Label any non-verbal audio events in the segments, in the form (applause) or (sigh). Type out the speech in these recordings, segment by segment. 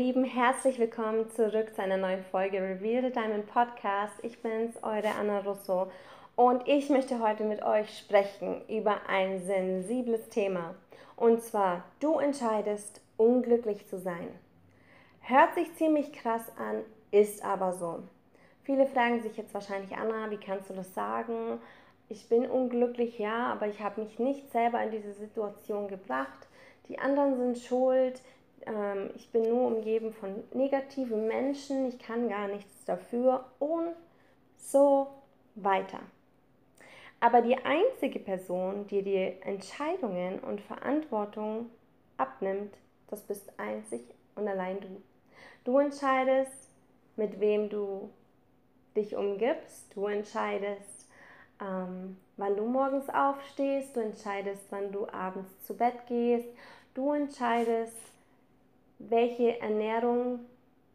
Lieben, herzlich willkommen zurück zu einer neuen Folge Reveal the Diamond Podcast. Ich bin's, eure Anna Russo und ich möchte heute mit euch sprechen über ein sensibles Thema. Und zwar, du entscheidest, unglücklich zu sein. Hört sich ziemlich krass an, ist aber so. Viele fragen sich jetzt wahrscheinlich, Anna, wie kannst du das sagen? Ich bin unglücklich, ja, aber ich habe mich nicht selber in diese Situation gebracht. Die anderen sind schuld, ähm, ich bin nur umgeben von negativen Menschen, ich kann gar nichts dafür und so weiter. Aber die einzige Person, die die Entscheidungen und Verantwortung abnimmt, das bist einzig und allein du. Du entscheidest, mit wem du dich umgibst. Du entscheidest, ähm, wann du morgens aufstehst. Du entscheidest, wann du abends zu Bett gehst. Du entscheidest, welche Ernährung,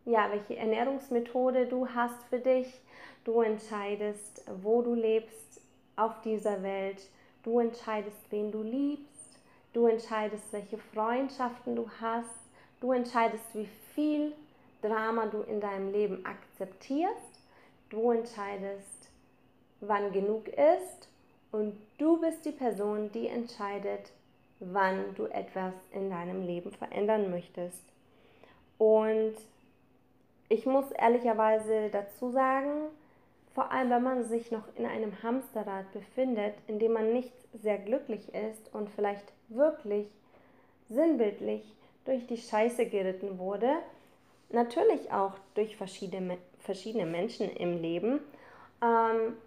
ja, welche Ernährungsmethode du hast für dich. Du entscheidest, wo du lebst auf dieser Welt. Du entscheidest, wen du liebst. Du entscheidest, welche Freundschaften du hast. Du entscheidest, wie viel Drama du in deinem Leben akzeptierst. Du entscheidest, wann genug ist. Und du bist die Person, die entscheidet, wann du etwas in deinem Leben verändern möchtest. Und ich muss ehrlicherweise dazu sagen, vor allem wenn man sich noch in einem Hamsterrad befindet, in dem man nicht sehr glücklich ist und vielleicht wirklich sinnbildlich durch die Scheiße geritten wurde, natürlich auch durch verschiedene, verschiedene Menschen im Leben. Ähm,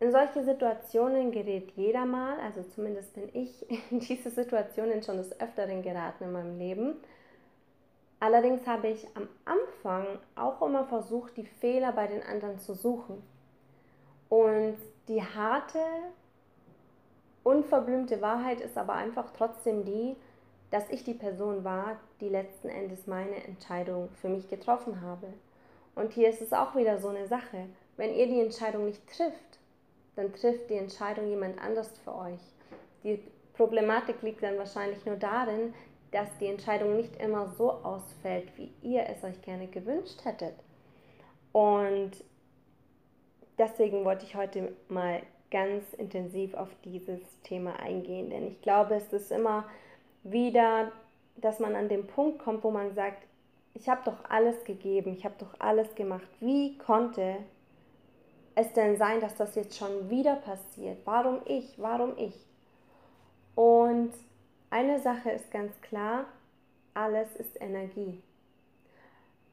in solche Situationen gerät jeder mal, also zumindest bin ich in diese Situationen schon des Öfteren geraten in meinem Leben. Allerdings habe ich am Anfang auch immer versucht, die Fehler bei den anderen zu suchen. Und die harte, unverblümte Wahrheit ist aber einfach trotzdem die, dass ich die Person war, die letzten Endes meine Entscheidung für mich getroffen habe. Und hier ist es auch wieder so eine Sache. Wenn ihr die Entscheidung nicht trifft, dann trifft die Entscheidung jemand anders für euch. Die Problematik liegt dann wahrscheinlich nur darin, dass die Entscheidung nicht immer so ausfällt, wie ihr es euch gerne gewünscht hättet. Und deswegen wollte ich heute mal ganz intensiv auf dieses Thema eingehen, denn ich glaube, es ist immer wieder, dass man an den Punkt kommt, wo man sagt, ich habe doch alles gegeben, ich habe doch alles gemacht. Wie konnte es denn sein, dass das jetzt schon wieder passiert? Warum ich? Warum ich? Und eine Sache ist ganz klar, alles ist Energie.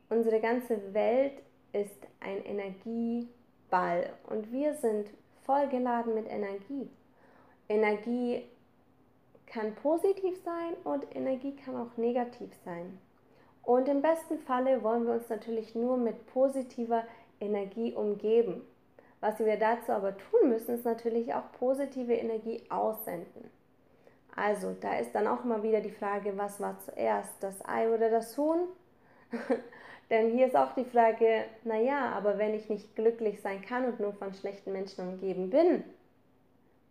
Unsere ganze Welt ist ein Energieball und wir sind vollgeladen mit Energie. Energie kann positiv sein und Energie kann auch negativ sein. Und im besten Falle wollen wir uns natürlich nur mit positiver Energie umgeben. Was wir dazu aber tun müssen, ist natürlich auch positive Energie aussenden. Also, da ist dann auch immer wieder die Frage, was war zuerst, das Ei oder das Huhn? (laughs) Denn hier ist auch die Frage, naja, aber wenn ich nicht glücklich sein kann und nur von schlechten Menschen umgeben bin,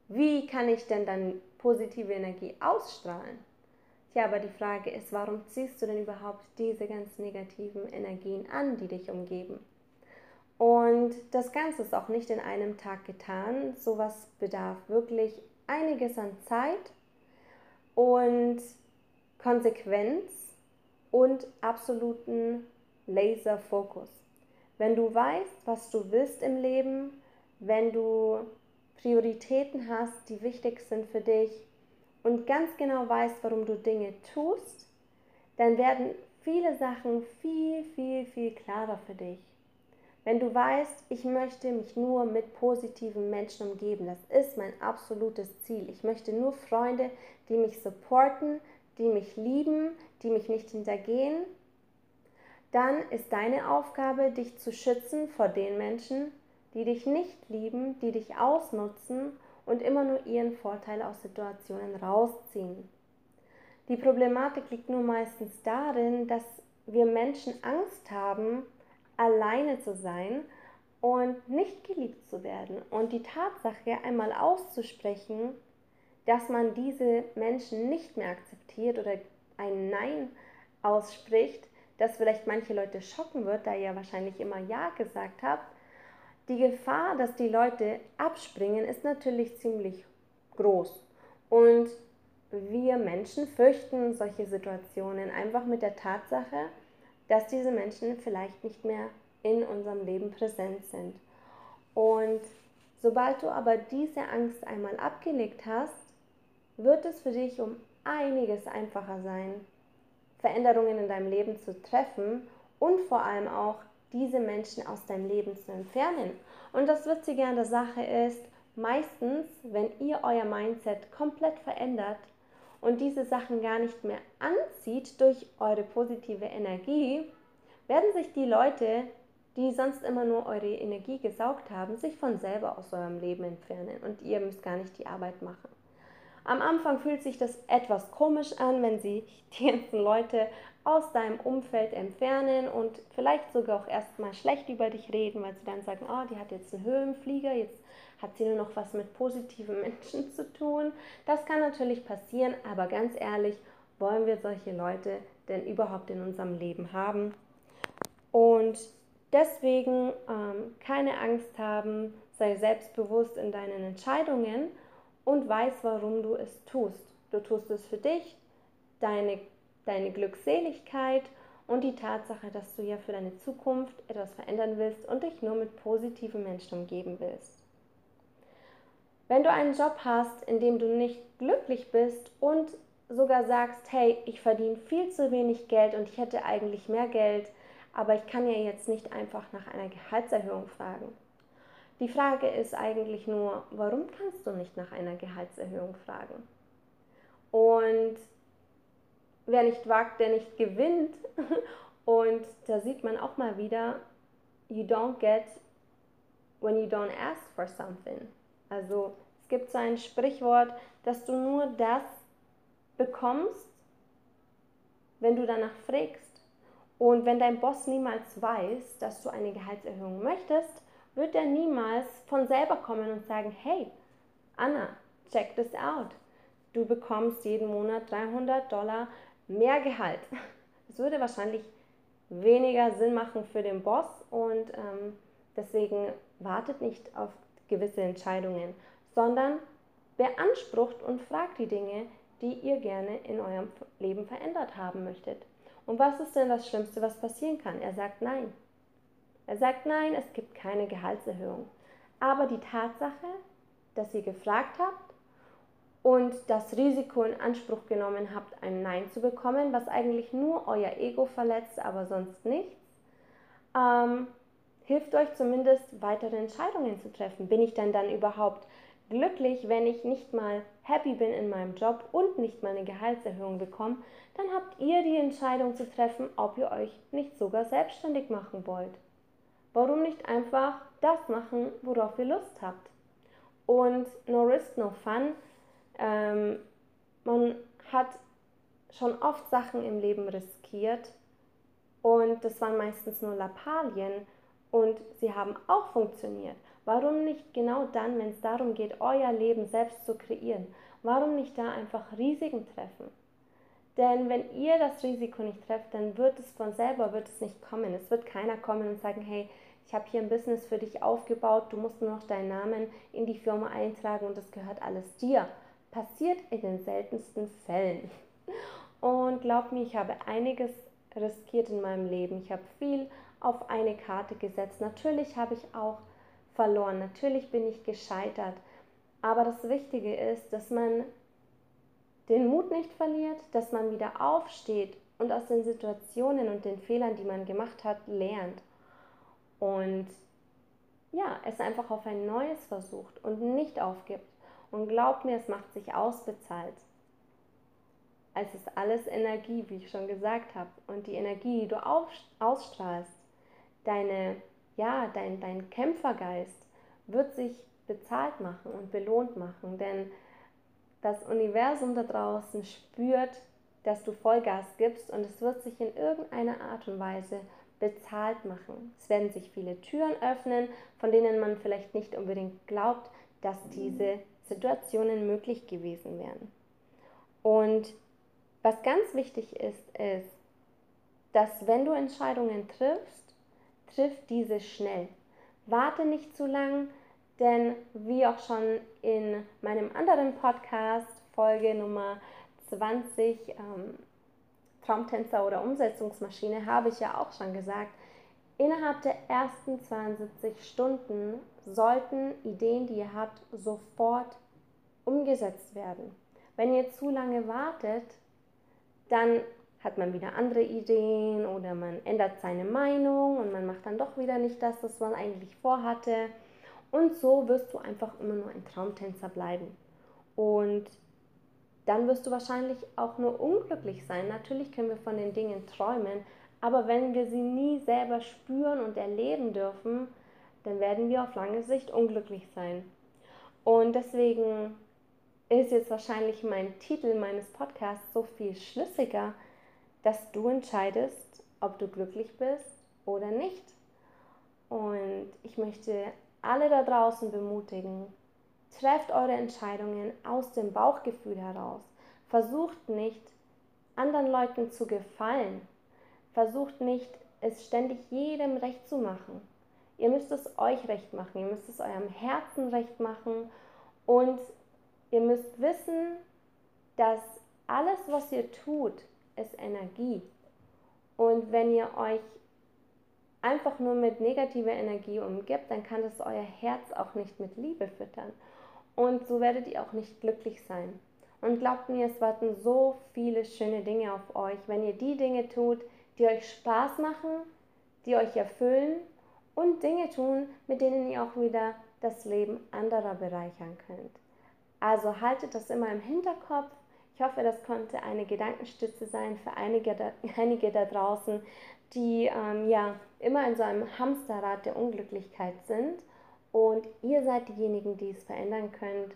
wie kann ich denn dann positive Energie ausstrahlen? Tja, aber die Frage ist, warum ziehst du denn überhaupt diese ganz negativen Energien an, die dich umgeben? Und das Ganze ist auch nicht in einem Tag getan. Sowas bedarf wirklich einiges an Zeit und Konsequenz und absoluten Laserfokus. Wenn du weißt, was du willst im Leben, wenn du Prioritäten hast, die wichtig sind für dich und ganz genau weißt, warum du Dinge tust, dann werden viele Sachen viel, viel, viel klarer für dich. Wenn du weißt, ich möchte mich nur mit positiven Menschen umgeben, das ist mein absolutes Ziel. Ich möchte nur Freunde, die mich supporten, die mich lieben, die mich nicht hintergehen, dann ist deine Aufgabe, dich zu schützen vor den Menschen, die dich nicht lieben, die dich ausnutzen und immer nur ihren Vorteil aus Situationen rausziehen. Die Problematik liegt nur meistens darin, dass wir Menschen Angst haben, alleine zu sein und nicht geliebt zu werden. Und die Tatsache einmal auszusprechen, dass man diese Menschen nicht mehr akzeptiert oder ein Nein ausspricht, das vielleicht manche Leute schocken wird, da ihr wahrscheinlich immer Ja gesagt habt. Die Gefahr, dass die Leute abspringen, ist natürlich ziemlich groß. Und wir Menschen fürchten solche Situationen einfach mit der Tatsache, dass diese Menschen vielleicht nicht mehr in unserem Leben präsent sind. Und sobald du aber diese Angst einmal abgelegt hast, wird es für dich um einiges einfacher sein, Veränderungen in deinem Leben zu treffen und vor allem auch diese Menschen aus deinem Leben zu entfernen. Und das Witzige an der Sache ist, meistens, wenn ihr euer Mindset komplett verändert und diese Sachen gar nicht mehr anzieht durch eure positive Energie, werden sich die Leute, die sonst immer nur eure Energie gesaugt haben, sich von selber aus eurem Leben entfernen und ihr müsst gar nicht die Arbeit machen. Am Anfang fühlt sich das etwas komisch an, wenn sich (laughs) die ganzen Leute aus deinem Umfeld entfernen und vielleicht sogar auch erstmal schlecht über dich reden, weil sie dann sagen, oh, die hat jetzt einen Höhenflieger, jetzt hat sie nur noch was mit positiven (laughs) Menschen zu tun. Das kann natürlich passieren, aber ganz ehrlich, wollen wir solche Leute denn überhaupt in unserem Leben haben? Und deswegen ähm, keine Angst haben, sei selbstbewusst in deinen Entscheidungen und weiß, warum du es tust. Du tust es für dich, deine, deine Glückseligkeit und die Tatsache, dass du ja für deine Zukunft etwas verändern willst und dich nur mit positiven Menschen umgeben willst. Wenn du einen Job hast, in dem du nicht glücklich bist und sogar sagst, hey, ich verdiene viel zu wenig Geld und ich hätte eigentlich mehr Geld, aber ich kann ja jetzt nicht einfach nach einer Gehaltserhöhung fragen, die Frage ist eigentlich nur, warum kannst du nicht nach einer Gehaltserhöhung fragen? Und wer nicht wagt, der nicht gewinnt. (laughs) Und da sieht man auch mal wieder, you don't get when you don't ask for something. Also es gibt so ein Sprichwort, dass du nur das bekommst, wenn du danach fragst. Und wenn dein Boss niemals weiß, dass du eine Gehaltserhöhung möchtest, wird er niemals von selber kommen und sagen, hey, Anna, check this out. Du bekommst jeden Monat 300 Dollar mehr Gehalt. (laughs) Das würde wahrscheinlich weniger Sinn machen für den Boss und ähm, deswegen wartet nicht auf gewisse Entscheidungen, sondern beansprucht und fragt die Dinge, die ihr gerne in eurem Leben verändert haben möchtet. Und was ist denn das Schlimmste, was passieren kann? Er sagt nein. Er sagt, nein, es gibt keine Gehaltserhöhung. Aber die Tatsache, dass ihr gefragt habt und das Risiko in Anspruch genommen habt, ein Nein zu bekommen, was eigentlich nur euer Ego verletzt, aber sonst nichts, ähm, hilft euch zumindest weitere Entscheidungen zu treffen. Bin ich denn dann überhaupt glücklich, wenn ich nicht mal happy bin in meinem Job und nicht mal eine Gehaltserhöhung bekomme? Dann habt ihr die Entscheidung zu treffen, ob ihr euch nicht sogar selbstständig machen wollt. Warum nicht einfach das machen, worauf ihr Lust habt? Und no risk, no fun. Ähm, man hat schon oft Sachen im Leben riskiert und das waren meistens nur Lappalien und sie haben auch funktioniert. Warum nicht genau dann, wenn es darum geht, euer Leben selbst zu kreieren? Warum nicht da einfach Risiken treffen? Denn wenn ihr das Risiko nicht trefft, dann wird es von selber wird es nicht kommen. Es wird keiner kommen und sagen, hey, ich habe hier ein Business für dich aufgebaut, du musst nur noch deinen Namen in die Firma eintragen und das gehört alles dir. Passiert in den seltensten Fällen. Und glaub mir, ich habe einiges riskiert in meinem Leben. Ich habe viel auf eine Karte gesetzt. Natürlich habe ich auch verloren, natürlich bin ich gescheitert. Aber das Wichtige ist, dass man den Mut nicht verliert, dass man wieder aufsteht und aus den Situationen und den Fehlern, die man gemacht hat, lernt und ja, es einfach auf ein neues versucht und nicht aufgibt. Und glaubt mir, es macht sich ausbezahlt. Als ist alles Energie, wie ich schon gesagt habe. Und die Energie, die du ausstrahlst, deine, ja, dein, dein Kämpfergeist, wird sich bezahlt machen und belohnt machen. Denn das Universum da draußen spürt, dass du Vollgas gibst und es wird sich in irgendeiner Art und Weise bezahlt machen. Es werden sich viele Türen öffnen, von denen man vielleicht nicht unbedingt glaubt, dass diese Situationen möglich gewesen wären. Und was ganz wichtig ist, ist, dass wenn du Entscheidungen triffst, triff diese schnell. Warte nicht zu lang, denn wie auch schon in meinem anderen Podcast, Folge Nummer 20, ähm, Traumtänzer oder Umsetzungsmaschine, habe ich ja auch schon gesagt, innerhalb der ersten 72 Stunden sollten Ideen, die ihr habt, sofort umgesetzt werden. Wenn ihr zu lange wartet, dann hat man wieder andere Ideen oder man ändert seine Meinung und man macht dann doch wieder nicht das, was man eigentlich vorhatte. Und so wirst du einfach immer nur ein Traumtänzer bleiben. Und dann wirst du wahrscheinlich auch nur unglücklich sein. Natürlich können wir von den Dingen träumen, aber wenn wir sie nie selber spüren und erleben dürfen, dann werden wir auf lange Sicht unglücklich sein. Und deswegen ist jetzt wahrscheinlich mein Titel meines Podcasts so viel schlüssiger, dass du entscheidest, ob du glücklich bist oder nicht. Und ich möchte alle da draußen bemutigen, trefft eure Entscheidungen aus dem Bauchgefühl heraus. Versucht nicht, anderen Leuten zu gefallen. Versucht nicht, es ständig jedem recht zu machen. Ihr müsst es euch recht machen, ihr müsst es eurem Herzen recht machen und ihr müsst wissen, dass alles, was ihr tut, ist Energie. Und wenn ihr euch einfach nur mit negativer Energie umgibt, dann kann das euer Herz auch nicht mit Liebe füttern. Und so werdet ihr auch nicht glücklich sein. Und glaubt mir, es warten so viele schöne Dinge auf euch, wenn ihr die Dinge tut, die euch Spaß machen, die euch erfüllen und Dinge tun, mit denen ihr auch wieder das Leben anderer bereichern könnt. Also haltet das immer im Hinterkopf. Ich hoffe, das konnte eine Gedankenstütze sein für einige da, (laughs) einige da draußen, die ähm, ja immer in so einem Hamsterrad der Unglücklichkeit sind. Und ihr seid diejenigen, die es verändern könnt.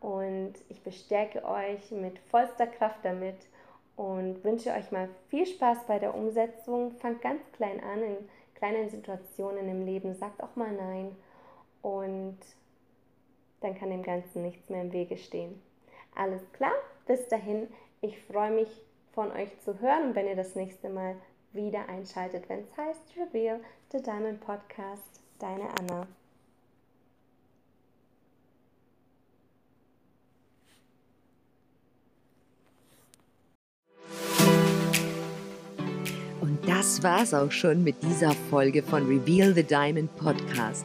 Und ich bestärke euch mit vollster Kraft damit und wünsche euch mal viel Spaß bei der Umsetzung. Fangt ganz klein an in kleinen Situationen im Leben. Sagt auch mal Nein. Und dann kann dem Ganzen nichts mehr im Wege stehen. Alles klar? Bis dahin, ich freue mich von euch zu hören und wenn ihr das nächste Mal wieder einschaltet, wenn es heißt Reveal the Diamond Podcast. Deine Anna. Und das war's auch schon mit dieser Folge von Reveal the Diamond Podcast.